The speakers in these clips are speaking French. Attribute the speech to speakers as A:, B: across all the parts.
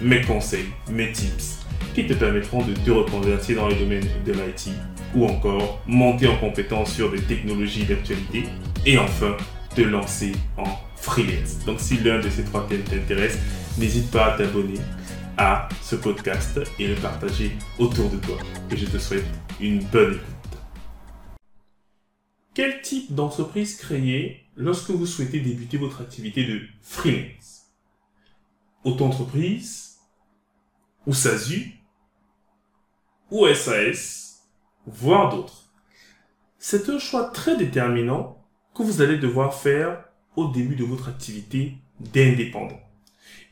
A: mes conseils, mes tips qui te permettront de te reconvertir dans le domaine de l'IT ou encore monter en compétence sur des technologies d'actualité et enfin te lancer en freelance. Donc si l'un de ces trois thèmes t'intéresse, n'hésite pas à t'abonner à ce podcast et le partager autour de toi. Et je te souhaite une bonne écoute. Quel type d'entreprise créer lorsque vous souhaitez débuter votre activité de freelance? Auto-entreprise ou SASU ou SAS, voire d'autres. C'est un choix très déterminant que vous allez devoir faire au début de votre activité d'indépendant.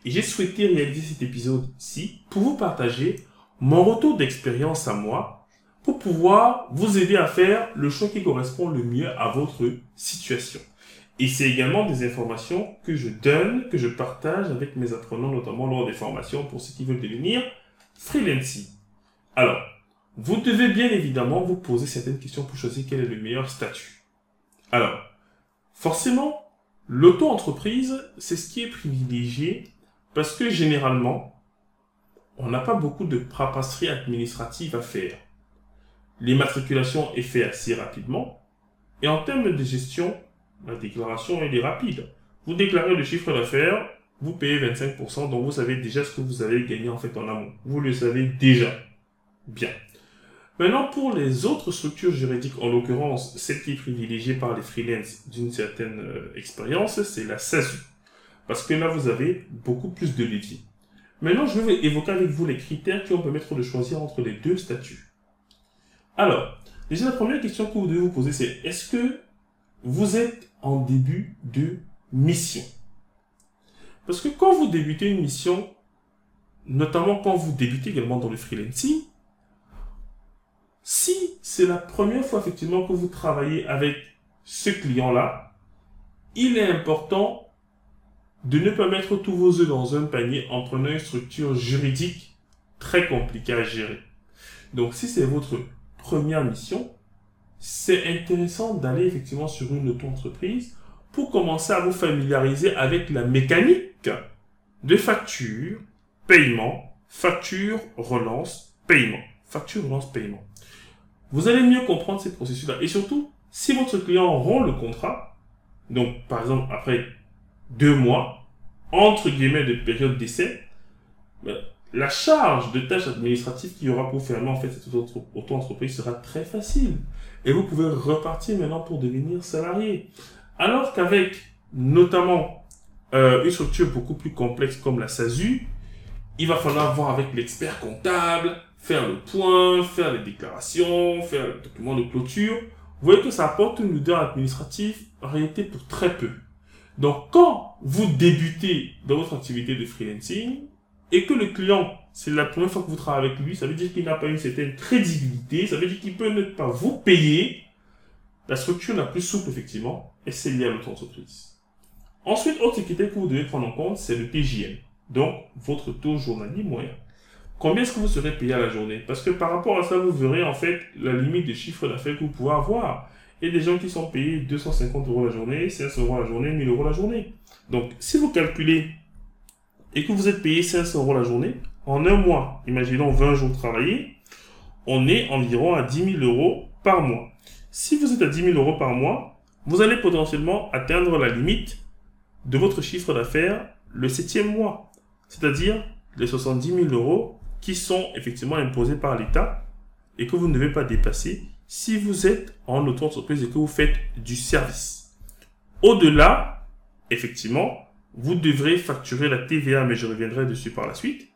A: Et j'ai souhaité réaliser cet épisode-ci pour vous partager mon retour d'expérience à moi pour pouvoir vous aider à faire le choix qui correspond le mieux à votre situation. Et c'est également des informations que je donne, que je partage avec mes apprenants, notamment lors des formations pour ceux qui veulent devenir freelancing. Alors, vous devez bien évidemment vous poser certaines questions pour choisir quel est le meilleur statut. Alors, Forcément, l'auto-entreprise, c'est ce qui est privilégié parce que généralement, on n'a pas beaucoup de papasserie administrative à faire. L'immatriculation est faite assez rapidement et en termes de gestion, la déclaration elle est rapide. Vous déclarez le chiffre d'affaires, vous payez 25%, donc vous savez déjà ce que vous allez gagner en fait en amont. Vous le savez déjà. Bien. Maintenant, pour les autres structures juridiques, en l'occurrence, celle qui est privilégiée par les freelances d'une certaine euh, expérience, c'est la SASU. Parce que là, vous avez beaucoup plus de leviers. Maintenant, je vais évoquer avec vous les critères qui vont permettre de choisir entre les deux statuts. Alors, déjà, la première question que vous devez vous poser, c'est est-ce que vous êtes en début de mission Parce que quand vous débutez une mission, notamment quand vous débutez également dans le freelancing, si c'est la première fois effectivement que vous travaillez avec ce client-là, il est important de ne pas mettre tous vos œufs dans un panier en prenant une structure juridique très compliquée à gérer. Donc si c'est votre première mission, c'est intéressant d'aller effectivement sur une auto-entreprise pour commencer à vous familiariser avec la mécanique de facture, paiement, facture, relance, paiement. Facture, relance, paiement vous allez mieux comprendre ces processus-là. Et surtout, si votre client rend le contrat, donc par exemple après deux mois, entre guillemets de période d'essai, ben, la charge de tâches administratives qu'il y aura pour fermer en fait cette auto-entreprise sera très facile. Et vous pouvez repartir maintenant pour devenir salarié. Alors qu'avec notamment euh, une structure beaucoup plus complexe comme la SASU, il va falloir voir avec l'expert comptable, faire le point, faire les déclarations, faire le document de clôture. Vous voyez que ça apporte une odeur administrative en réalité pour très peu. Donc quand vous débutez dans votre activité de freelancing et que le client, c'est la première fois que vous travaillez avec lui, ça veut dire qu'il n'a pas une certaine crédibilité, ça veut dire qu'il peut ne pas vous payer. La structure la plus souple, effectivement, et c'est lié à votre entreprise. Ensuite, autre critère que vous devez prendre en compte, c'est le TJM. Donc, votre taux journalier moyen combien est-ce que vous serez payé à la journée? Parce que par rapport à ça, vous verrez en fait la limite de chiffre d'affaires que vous pouvez avoir. A des gens qui sont payés 250 euros la journée, 500 euros la journée, 1000 euros la journée. Donc, si vous calculez et que vous êtes payé 500 euros la journée, en un mois, imaginons 20 jours travaillés, on est environ à 10 000 euros par mois. Si vous êtes à 10 000 euros par mois, vous allez potentiellement atteindre la limite de votre chiffre d'affaires le septième mois, c'est-à-dire les 70 000 euros qui sont effectivement imposés par l'État et que vous ne devez pas dépasser si vous êtes en auto-entreprise et que vous faites du service. Au-delà, effectivement, vous devrez facturer la TVA, mais je reviendrai dessus par la suite.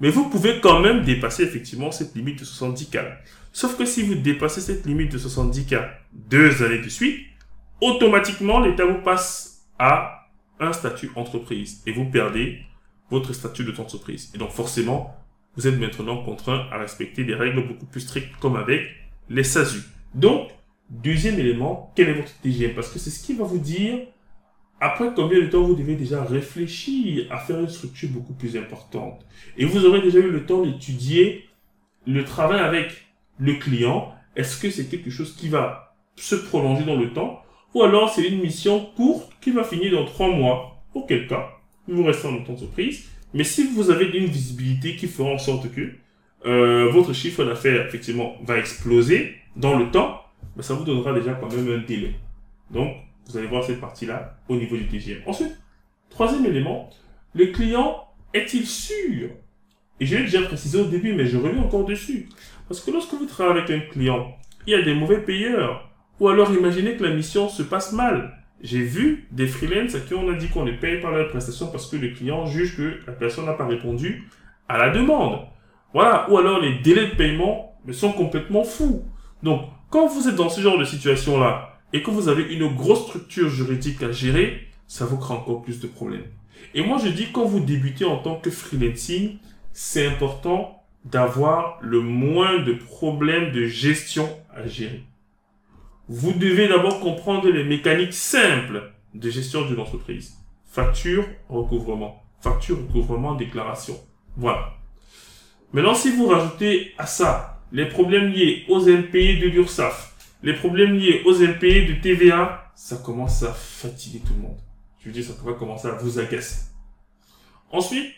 A: Mais vous pouvez quand même dépasser effectivement cette limite de 70K. Sauf que si vous dépassez cette limite de 70K deux années de suite, automatiquement l'État vous passe à un statut entreprise et vous perdez votre statut de entreprise. Et donc forcément, vous êtes maintenant contraint à respecter des règles beaucoup plus strictes comme avec les SASU. Donc, deuxième élément, quel est votre TGM? Parce que c'est ce qui va vous dire après combien de temps vous devez déjà réfléchir à faire une structure beaucoup plus importante? Et vous aurez déjà eu le temps d'étudier le travail avec le client. Est-ce que c'est quelque chose qui va se prolonger dans le temps? Ou alors c'est une mission courte qui va finir dans trois mois. Auquel cas, vous restez en entreprise. Mais si vous avez une visibilité qui fera en sorte que euh, votre chiffre d'affaires, effectivement, va exploser dans le temps, ben, ça vous donnera déjà quand même un délai. Donc, vous allez voir cette partie-là au niveau du TGM. Ensuite, troisième élément, le client est-il sûr? Et je l'ai déjà précisé au début, mais je reviens encore dessus. Parce que lorsque vous travaillez avec un client, il y a des mauvais payeurs. Ou alors imaginez que la mission se passe mal. J'ai vu des freelances à qui on a dit qu'on les paye par la prestation parce que le client juge que la personne n'a pas répondu à la demande. Voilà. Ou alors les délais de paiement sont complètement fous. Donc, quand vous êtes dans ce genre de situation-là et que vous avez une grosse structure juridique à gérer, ça vous crée encore plus de problèmes. Et moi, je dis, quand vous débutez en tant que freelancing, c'est important d'avoir le moins de problèmes de gestion à gérer. Vous devez d'abord comprendre les mécaniques simples de gestion d'une entreprise. Facture, recouvrement. Facture, recouvrement, déclaration. Voilà. Maintenant, si vous rajoutez à ça les problèmes liés aux impayés de l'URSSAF, les problèmes liés aux impayés de TVA, ça commence à fatiguer tout le monde. Je veux dire, ça pourrait commencer à vous agacer. Ensuite,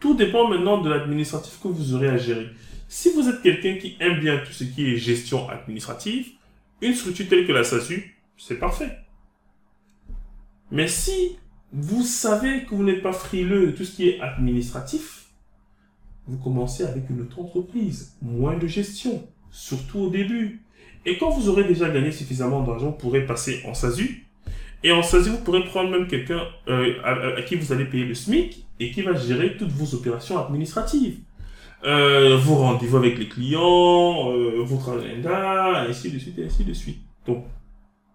A: tout dépend maintenant de l'administratif que vous aurez à gérer. Si vous êtes quelqu'un qui aime bien tout ce qui est gestion administrative, une structure telle que la SASU, c'est parfait. Mais si vous savez que vous n'êtes pas frileux de tout ce qui est administratif, vous commencez avec une autre entreprise, moins de gestion, surtout au début. Et quand vous aurez déjà gagné suffisamment d'argent, vous pourrez passer en SASU. Et en SASU, vous pourrez prendre même quelqu'un euh, à, qui vous allez payer le SMIC et qui va gérer toutes vos opérations administratives euh, vos rendez-vous avec les clients, euh, votre agenda, ainsi de suite, ainsi de suite. Donc,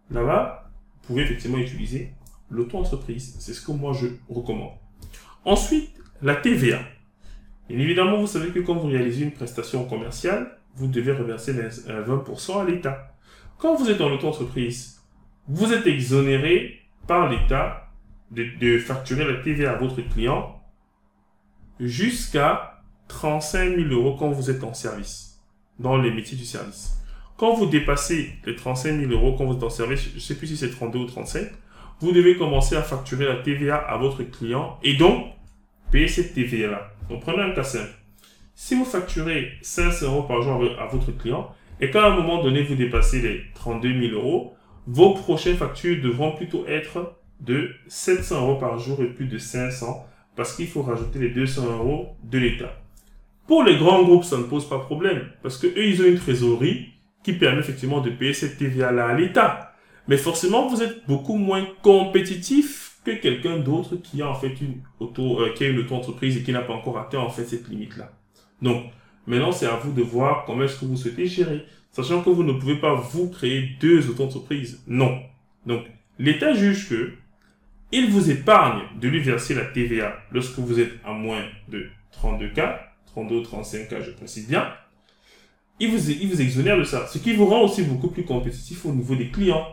A: là-bas, vous pouvez effectivement utiliser l'auto-entreprise. C'est ce que moi je recommande. Ensuite, la TVA. Bien évidemment, vous savez que quand vous réalisez une prestation commerciale, vous devez reverser 20% à l'État. Quand vous êtes dans l'auto-entreprise, vous êtes exonéré par l'État de, facturer la TVA à votre client jusqu'à 35 000 euros quand vous êtes en service, dans les métiers du service. Quand vous dépassez les 35 000 euros quand vous êtes en service, je ne sais plus si c'est 32 ou 35, vous devez commencer à facturer la TVA à votre client et donc payer cette TVA-là. Donc prenez un cas simple. Si vous facturez 500 euros par jour à votre client et qu'à un moment donné vous dépassez les 32 000 euros, vos prochaines factures devront plutôt être de 700 euros par jour et plus de 500 parce qu'il faut rajouter les 200 euros de l'État. Pour les grands groupes, ça ne pose pas problème, parce que eux, ils ont une trésorerie qui permet effectivement de payer cette TVA-là à l'État. Mais forcément, vous êtes beaucoup moins compétitif que quelqu'un d'autre qui a en fait une auto, euh, qui a une auto-entreprise et qui n'a pas encore atteint en fait cette limite-là. Donc, maintenant, c'est à vous de voir comment est-ce que vous souhaitez gérer. Sachant que vous ne pouvez pas vous créer deux auto-entreprises. Non. Donc, l'État juge que il vous épargne de lui verser la TVA lorsque vous êtes à moins de 32 cas 32, 35 cas, je précise bien, il vous, il vous exonère de ça. Ce qui vous rend aussi beaucoup plus compétitif au niveau des clients.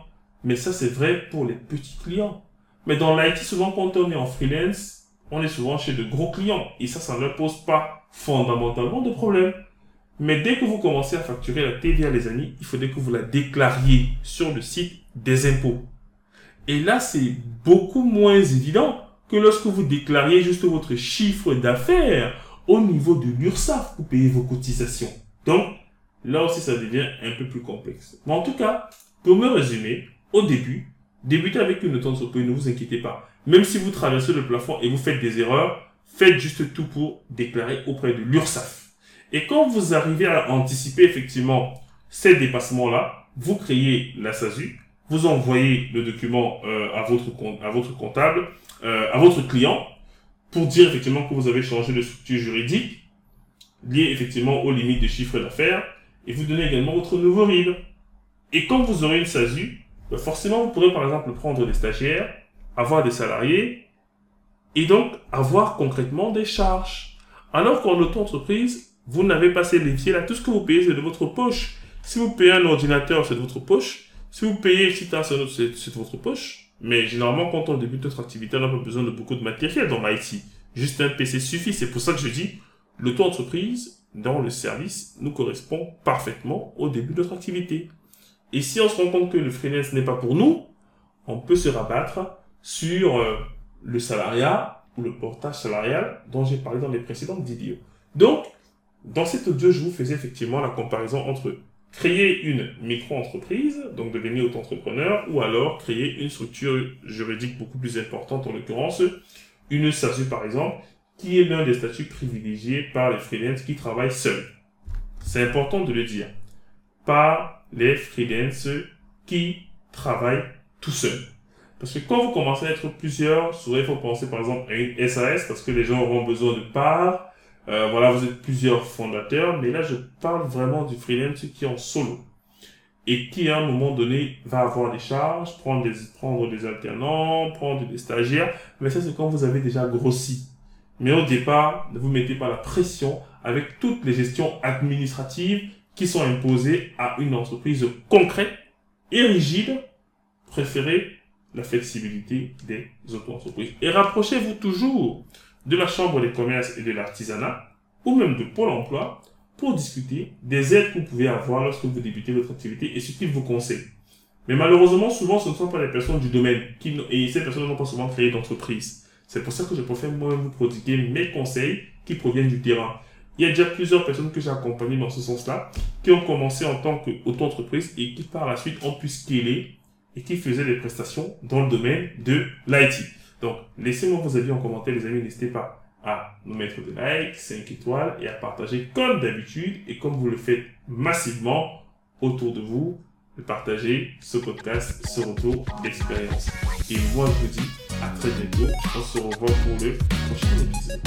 A: Mais ça, c'est vrai pour les petits clients. Mais dans l'IT, souvent, quand on est en freelance, on est souvent chez de gros clients. Et ça, ça ne pose pas fondamentalement de problème. Mais dès que vous commencez à facturer la TVA, les amis, il faudrait que vous la déclariez sur le site des impôts. Et là, c'est beaucoup moins évident que lorsque vous déclariez juste votre chiffre d'affaires au niveau de l'URSSAF pour payer vos cotisations. Donc, là aussi, ça devient un peu plus complexe. Mais en tout cas, pour me résumer, au début, débutez avec une auto-entreprise, ne vous inquiétez pas. Même si vous traversez le plafond et vous faites des erreurs, faites juste tout pour déclarer auprès de l'URSSAF. Et quand vous arrivez à anticiper effectivement ces dépassements-là, vous créez la SASU, vous envoyez le document euh, à votre à votre comptable, euh, à votre client, pour dire effectivement que vous avez changé de structure juridique, lié effectivement aux limites de chiffre d'affaires, et vous donnez également votre nouveau RIB. Et quand vous aurez une SASU, ben forcément vous pourrez par exemple prendre des stagiaires, avoir des salariés, et donc avoir concrètement des charges. Alors qu'en auto-entreprise, vous n'avez pas ces leviers-là. Tout ce que vous payez, c'est de votre poche. Si vous payez un ordinateur, c'est de votre poche. Si vous payez etc., c'est de votre poche. Mais généralement, quand on débute notre activité, on n'a pas besoin de beaucoup de matériel dans l'IT. Juste un PC suffit. C'est pour ça que je dis, l'auto-entreprise, dans le service, nous correspond parfaitement au début de notre activité. Et si on se rend compte que le freelance n'est pas pour nous, on peut se rabattre sur euh, le salariat ou le portage salarial dont j'ai parlé dans les précédentes vidéos. Donc, dans cette audio, je vous faisais effectivement la comparaison entre créer une micro-entreprise, donc devenir auto-entrepreneur, ou alors créer une structure juridique beaucoup plus importante, en l'occurrence une SASU par exemple, qui est l'un des statuts privilégiés par les freelances qui travaillent seuls. C'est important de le dire. Pas les freelances qui travaillent tout seuls. Parce que quand vous commencez à être plusieurs, souvent il faut penser par exemple à une SAS parce que les gens auront besoin de parts. Euh, voilà, vous êtes plusieurs fondateurs, mais là je parle vraiment du freelance qui est en solo et qui à un moment donné va avoir des charges, prendre des, prendre des alternants, prendre des stagiaires, mais ça c'est quand vous avez déjà grossi. Mais au départ, ne vous mettez pas la pression avec toutes les gestions administratives qui sont imposées à une entreprise concrète et rigide. Préférez la flexibilité des auto-entreprises. Et rapprochez-vous toujours de la Chambre des commerces et de l'artisanat, ou même de Pôle emploi, pour discuter des aides que vous pouvez avoir lorsque vous débutez votre activité et ce qu'ils vous conseillent. Mais malheureusement, souvent, ce ne sont pas les personnes du domaine qui, et ces personnes n'ont pas souvent créé d'entreprise. C'est pour ça que je préfère moi-même vous prodiguer mes conseils qui proviennent du terrain. Il y a déjà plusieurs personnes que j'ai accompagnées dans ce sens-là, qui ont commencé en tant qu'auto-entreprise et qui par la suite ont pu scaler et qui faisaient des prestations dans le domaine de l'IT. Donc, laissez-moi vos avis en commentaire, les amis. N'hésitez pas à nous mettre des likes, 5 étoiles et à partager comme d'habitude et comme vous le faites massivement autour de vous, de partager ce podcast, ce retour d'expérience. Et moi, je vous dis à très bientôt. On se revoit pour le prochain épisode.